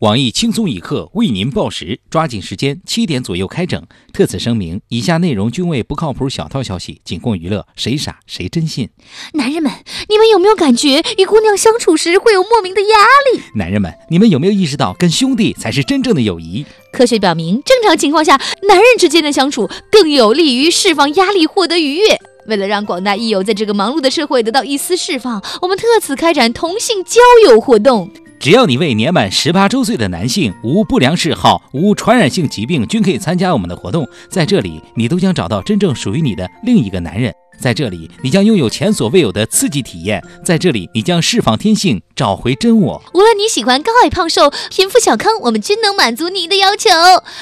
网易轻松一刻为您报时，抓紧时间，七点左右开整。特此声明，以下内容均为不靠谱小道消息，仅供娱乐，谁傻谁真信。男人们，你们有没有感觉与姑娘相处时会有莫名的压力？男人们，你们有没有意识到，跟兄弟才是真正的友谊？科学表明，正常情况下，男人之间的相处更有利于释放压力，获得愉悦。为了让广大益友在这个忙碌的社会得到一丝释放，我们特此开展同性交友活动。只要你为年满十八周岁的男性，无不良嗜好、无传染性疾病，均可以参加我们的活动。在这里，你都将找到真正属于你的另一个男人。在这里，你将拥有前所未有的刺激体验。在这里，你将释放天性，找回真我。无论你喜欢高矮胖瘦、贫富小康，我们均能满足你的要求。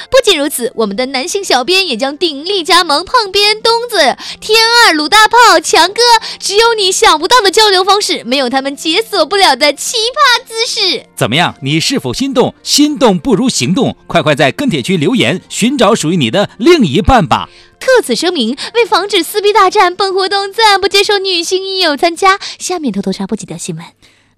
不仅如此，我们的男性小编也将鼎力加盟胖编、东子、天二、鲁大炮、强哥，只有你想不到的交流方式，没有他们解锁不了的奇葩姿势。怎么样？你是否心动？心动不如行动，快快在跟帖区留言，寻找属于你的另一半吧。特此声明，为防止撕逼大战，本活动暂不接受女性益友参加。下面偷偷插播几条新闻。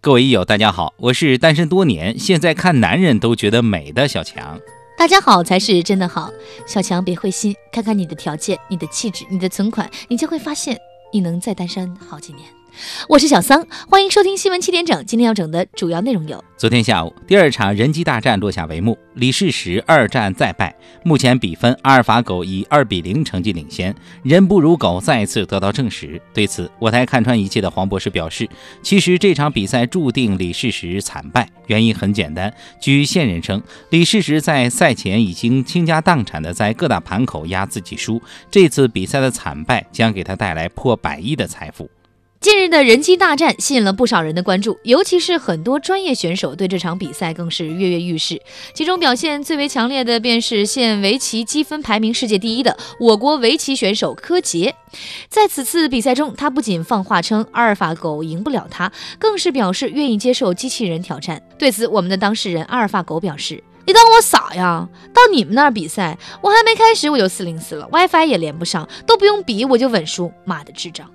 各位益友，大家好，我是单身多年，现在看男人都觉得美的小强。大家好才是真的好，小强别灰心，看看你的条件、你的气质、你的存款，你就会发现你能再单身好几年。我是小桑，欢迎收听新闻七点整。今天要整的主要内容有：昨天下午，第二场人机大战落下帷幕，李世石二战再败，目前比分阿尔法狗以二比零成绩领先，人不如狗再次得到证实。对此，我台看穿一切的黄博士表示，其实这场比赛注定李世石惨败，原因很简单。据线人称，李世石在赛前已经倾家荡产的在各大盘口压自己输，这次比赛的惨败将给他带来破百亿的财富。近日的人机大战吸引了不少人的关注，尤其是很多专业选手对这场比赛更是跃跃欲试。其中表现最为强烈的便是现围棋积分排名世界第一的我国围棋选手柯洁。在此次比赛中，他不仅放话称阿尔法狗赢不了他，更是表示愿意接受机器人挑战。对此，我们的当事人阿尔法狗表示：“你当我傻呀？到你们那儿比赛，我还没开始我就四零四了，WiFi 也连不上，都不用比我就稳输，妈的智障！”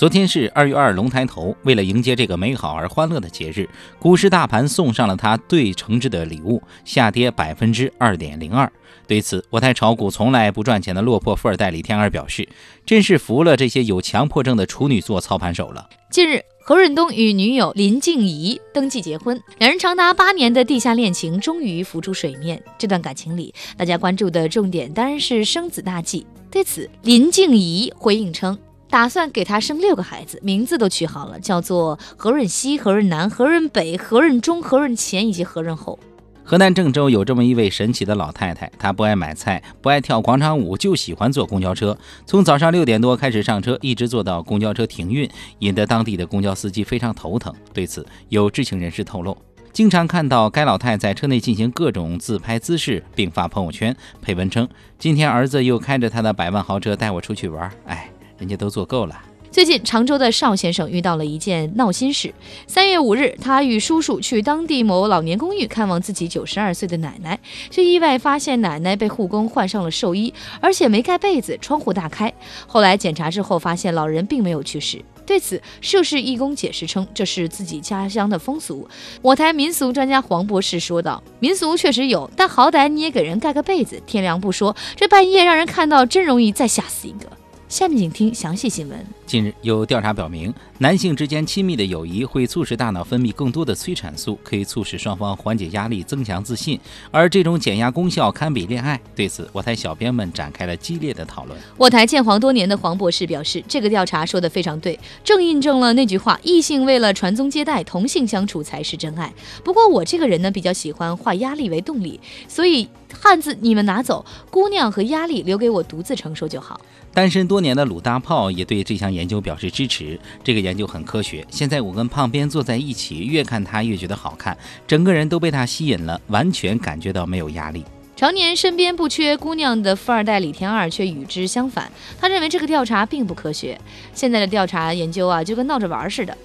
昨天是二月二龙抬头，为了迎接这个美好而欢乐的节日，股市大盘送上了它最诚挚的礼物，下跌百分之二点零二。对此，我台炒股从来不赚钱的落魄富二代李天二表示：“真是服了这些有强迫症的处女座操盘手了。”近日，何润东与女友林静怡登记结婚，两人长达八年的地下恋情终于浮出水面。这段感情里，大家关注的重点当然是生子大计。对此，林静怡回应称。打算给他生六个孩子，名字都取好了，叫做何润西、何润南、何润北、何润中、何润前以及何润后。河南郑州有这么一位神奇的老太太，她不爱买菜，不爱跳广场舞，就喜欢坐公交车。从早上六点多开始上车，一直坐到公交车停运，引得当地的公交司机非常头疼。对此，有知情人士透露，经常看到该老太在车内进行各种自拍姿势，并发朋友圈，配文称：“今天儿子又开着他的百万豪车带我出去玩。”哎。人家都做够了。最近，常州的邵先生遇到了一件闹心事。三月五日，他与叔叔去当地某老年公寓看望自己九十二岁的奶奶，却意外发现奶奶被护工换上了寿衣，而且没盖被子，窗户大开。后来检查之后，发现老人并没有去世。对此，涉事义工解释称，这是自己家乡的风俗。我台民俗专家黄博士说道：“民俗确实有，但好歹你也给人盖个被子，天凉不说，这半夜让人看到，真容易再吓死一个。”下面请听详细新闻。近日有调查表明，男性之间亲密的友谊会促使大脑分泌更多的催产素，可以促使双方缓解压力、增强自信，而这种减压功效堪比恋爱。对此，我台小编们展开了激烈的讨论。我台建黄多年的黄博士表示，这个调查说的非常对，正印证了那句话：异性为了传宗接代，同性相处才是真爱。不过我这个人呢，比较喜欢化压力为动力，所以汉字你们拿走，姑娘和压力留给我独自承受就好。单身多年的鲁大炮也对这项研究表示支持。这个研究很科学。现在我跟胖边坐在一起，越看他越觉得好看，整个人都被他吸引了，完全感觉到没有压力。常年身边不缺姑娘的富二代李天二却与之相反，他认为这个调查并不科学。现在的调查研究啊，就跟闹着玩似的。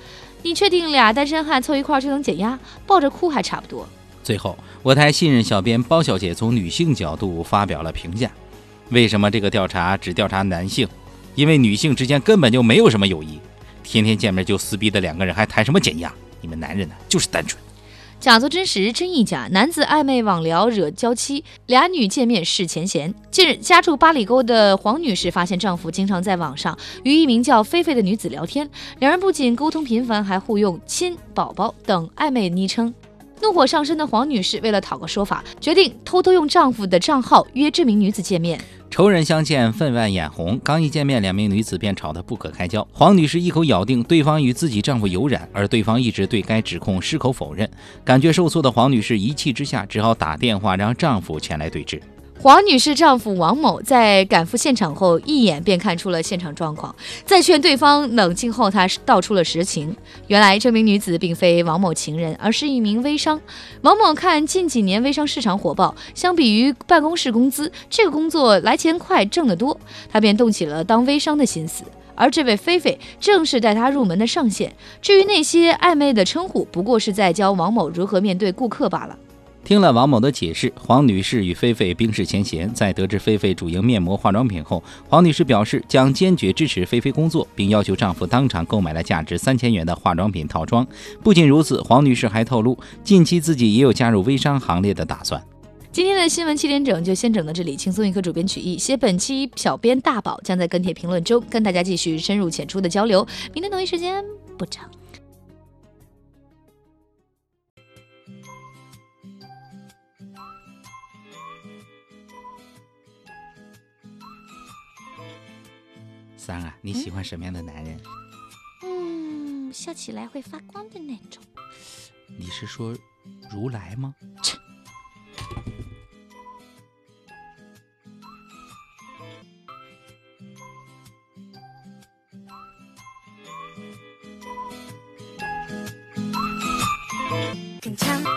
你确定俩单身汉凑一块就能减压？抱着哭还差不多。最后，我台信任小编包小姐从女性角度发表了评价。为什么这个调查只调查男性？因为女性之间根本就没有什么友谊，天天见面就撕逼的两个人还谈什么减压？你们男人呢，就是单纯。假作真实真亦假，男子暧昧网聊惹娇妻，俩女见面是前嫌。近日，家住八里沟的黄女士发现丈夫经常在网上与一名叫菲菲的女子聊天，两人不仅沟通频繁，还互用“亲”“宝宝”等暧昧昵称。怒火上身的黄女士为了讨个说法，决定偷偷用丈夫的账号约这名女子见面。仇人相见，分外眼红。刚一见面，两名女子便吵得不可开交。黄女士一口咬定对方与自己丈夫有染，而对方一直对该指控矢口否认。感觉受挫的黄女士一气之下，只好打电话让丈夫前来对质。王女士丈夫王某在赶赴现场后，一眼便看出了现场状况。在劝对方冷静后，他道出了实情。原来这名女子并非王某情人，而是一名微商。王某看近几年微商市场火爆，相比于办公室工资，这个工作来钱快，挣得多，他便动起了当微商的心思。而这位菲菲正是带他入门的上线。至于那些暧昧的称呼，不过是在教王某如何面对顾客罢了。听了王某的解释，黄女士与菲菲冰释前嫌。在得知菲菲主营面膜化妆品后，黄女士表示将坚决支持菲菲工作，并要求丈夫当场购买了价值三千元的化妆品套装。不仅如此，黄女士还透露，近期自己也有加入微商行列的打算。今天的新闻七点整就先整到这里，轻松一刻，主编曲艺，写本期小编大宝将在跟帖评论中跟大家继续深入浅出的交流。明天同一时间不长。三啊，你喜欢什么样的男人？嗯，笑起来会发光的那种。你是说如来吗？切。更强。